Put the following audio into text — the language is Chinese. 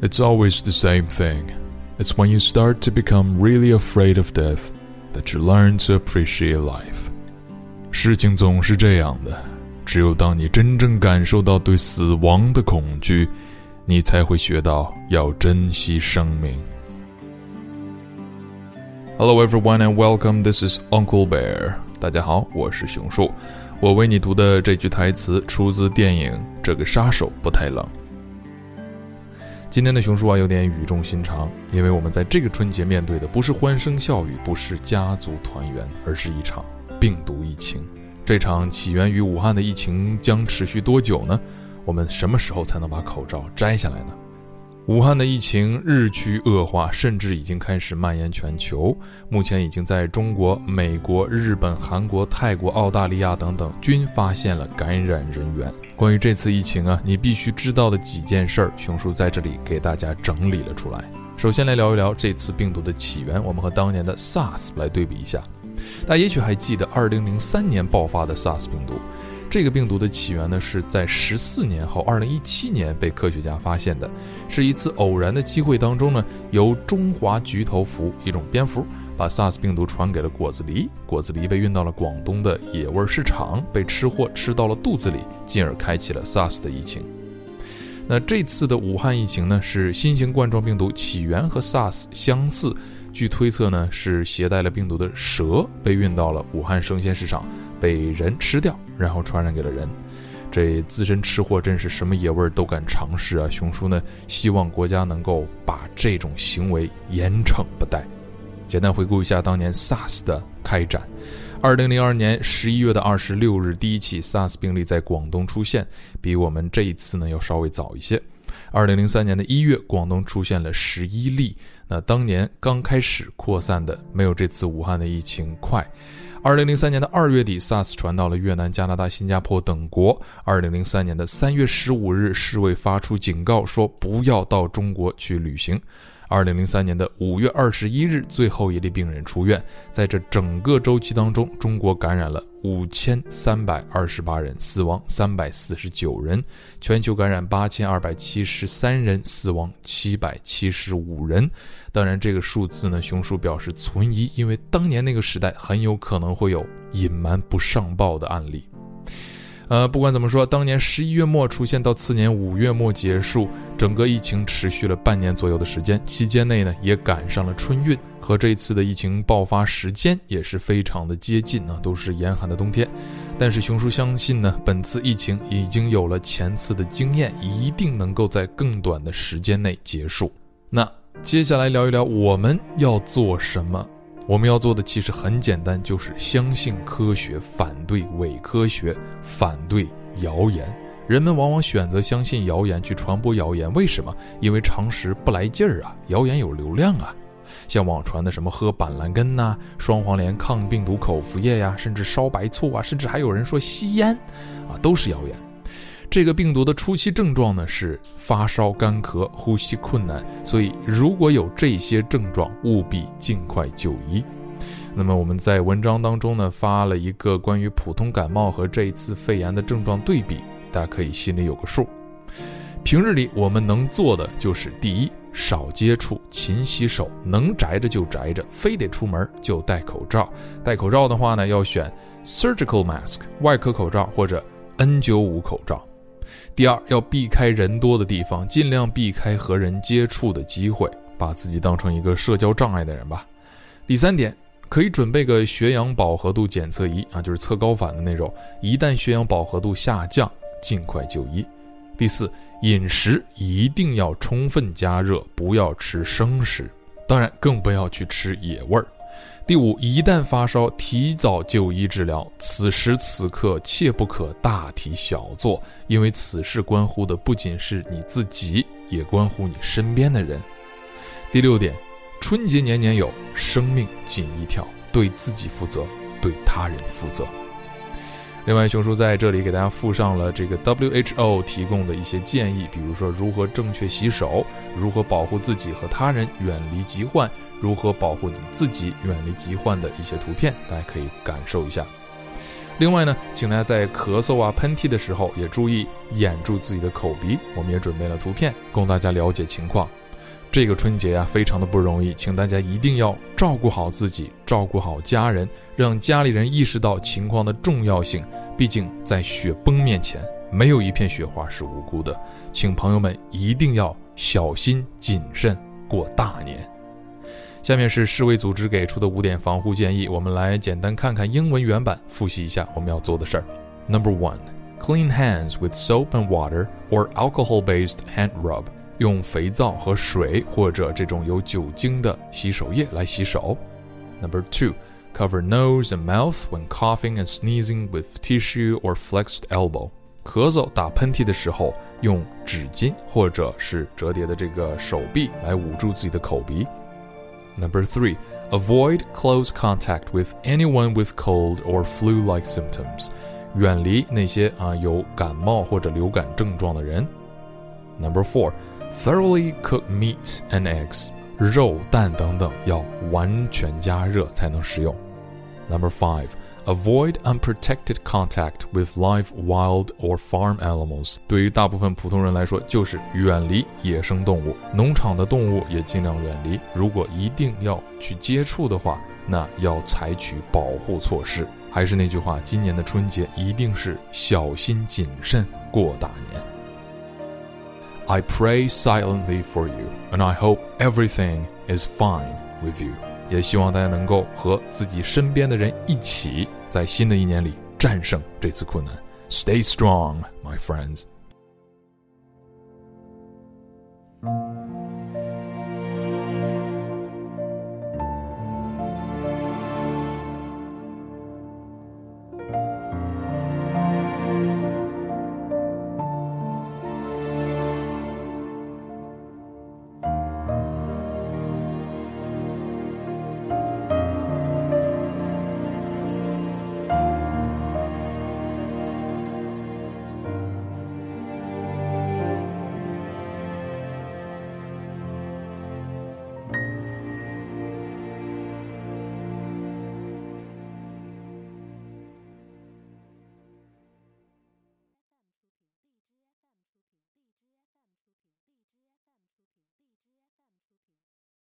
It's always the same thing. It's when you start to become really afraid of death that you learn to appreciate life. 事情总是这样的，只有当你真正感受到对死亡的恐惧， 你才会学到要珍惜生命。Hello everyone and welcome. This is Uncle Bear. 大家好，我是熊叔。我为你读的这句台词出自电影《这个杀手不太冷》。今天的熊叔啊，有点语重心长，因为我们在这个春节面对的不是欢声笑语，不是家族团圆，而是一场病毒疫情。这场起源于武汉的疫情将持续多久呢？我们什么时候才能把口罩摘下来呢？武汉的疫情日趋恶化，甚至已经开始蔓延全球。目前已经在中国、美国、日本、韩国、泰国、澳大利亚等等均发现了感染人员。关于这次疫情啊，你必须知道的几件事儿，熊叔在这里给大家整理了出来。首先来聊一聊这次病毒的起源，我们和当年的 SARS 来对比一下。大家也许还记得2003年爆发的 SARS 病毒。这个病毒的起源呢，是在十四年后，二零一七年被科学家发现的，是一次偶然的机会当中呢，由中华菊头蝠一种蝙蝠把 SARS 病毒传给了果子狸，果子狸被运到了广东的野味市场，被吃货吃到了肚子里，进而开启了 SARS 的疫情。那这次的武汉疫情呢，是新型冠状病毒起源和 SARS 相似。据推测呢，是携带了病毒的蛇被运到了武汉生鲜市场，被人吃掉，然后传染给了人。这资深吃货真是什么野味都敢尝试啊！熊叔呢，希望国家能够把这种行为严惩不贷。简单回顾一下当年 SARS 的开展：二零零二年十一月的二十六日，第一起 SARS 病例在广东出现，比我们这一次呢要稍微早一些。二零零三年的一月，广东出现了十一例。那当年刚开始扩散的，没有这次武汉的疫情快。二零零三年的二月底，SARS 传到了越南、加拿大、新加坡等国。二零零三年的三月十五日，世卫发出警告，说不要到中国去旅行。二零零三年的五月二十一日，最后一例病人出院。在这整个周期当中，中国感染了五千三百二十八人，死亡三百四十九人；全球感染八千二百七十三人，死亡七百七十五人。当然，这个数字呢，熊叔表示存疑，因为当年那个时代很有可能会有隐瞒不上报的案例。呃，不管怎么说，当年十一月末出现到次年五月末结束，整个疫情持续了半年左右的时间。期间内呢，也赶上了春运，和这次的疫情爆发时间也是非常的接近啊，都是严寒的冬天。但是熊叔相信呢，本次疫情已经有了前次的经验，一定能够在更短的时间内结束。那接下来聊一聊我们要做什么。我们要做的其实很简单，就是相信科学，反对伪科学，反对谣言。人们往往选择相信谣言去传播谣言，为什么？因为常识不来劲儿啊，谣言有流量啊。像网传的什么喝板蓝根呐、双黄连抗病毒口服液呀，甚至烧白醋啊，甚至还有人说吸烟，啊，都是谣言。这个病毒的初期症状呢是发烧、干咳、呼吸困难，所以如果有这些症状，务必尽快就医。那么我们在文章当中呢发了一个关于普通感冒和这一次肺炎的症状对比，大家可以心里有个数。平日里我们能做的就是：第一，少接触，勤洗手，能宅着就宅着，非得出门就戴口罩。戴口罩的话呢，要选 surgical mask 外科口罩或者 N95 口罩。第二，要避开人多的地方，尽量避开和人接触的机会，把自己当成一个社交障碍的人吧。第三点，可以准备个血氧饱和度检测仪啊，就是测高反的那种。一旦血氧饱和度下降，尽快就医。第四，饮食一定要充分加热，不要吃生食，当然更不要去吃野味儿。第五，一旦发烧，提早就医治疗。此时此刻，切不可大题小做，因为此事关乎的不仅是你自己，也关乎你身边的人。第六点，春节年年有，生命仅一条，对自己负责，对他人负责。另外，熊叔在这里给大家附上了这个 WHO 提供的一些建议，比如说如何正确洗手，如何保护自己和他人远离疾患，如何保护你自己远离疾患的一些图片，大家可以感受一下。另外呢，请大家在咳嗽啊、喷嚏的时候也注意掩住自己的口鼻。我们也准备了图片供大家了解情况。这个春节啊，非常的不容易，请大家一定要照顾好自己，照顾好家人，让家里人意识到情况的重要性。毕竟在雪崩面前，没有一片雪花是无辜的。请朋友们一定要小心谨慎过大年。下面是世卫组织给出的五点防护建议，我们来简单看看英文原版，复习一下我们要做的事儿。Number one, clean hands with soap and water or alcohol-based hand rub. 用肥皂和水或者这种有酒精的洗手液来洗手。Number two, cover nose and mouth when coughing and sneezing with tissue or flexed elbow。咳嗽、打喷嚏的时候，用纸巾或者是折叠的这个手臂来捂住自己的口鼻。Number three, avoid close contact with anyone with cold or flu-like symptoms。远离那些啊有感冒或者流感症状的人。Number four. Thoroughly cook meat and eggs，肉、蛋等等要完全加热才能食用。Number five, avoid unprotected contact with live, wild or farm animals。对于大部分普通人来说，就是远离野生动物，农场的动物也尽量远离。如果一定要去接触的话，那要采取保护措施。还是那句话，今年的春节一定是小心谨慎过大年。I pray silently for you, and I hope everything is fine with you。也希望大家能够和自己身边的人一起，在新的一年里战胜这次困难。Stay strong, my friends.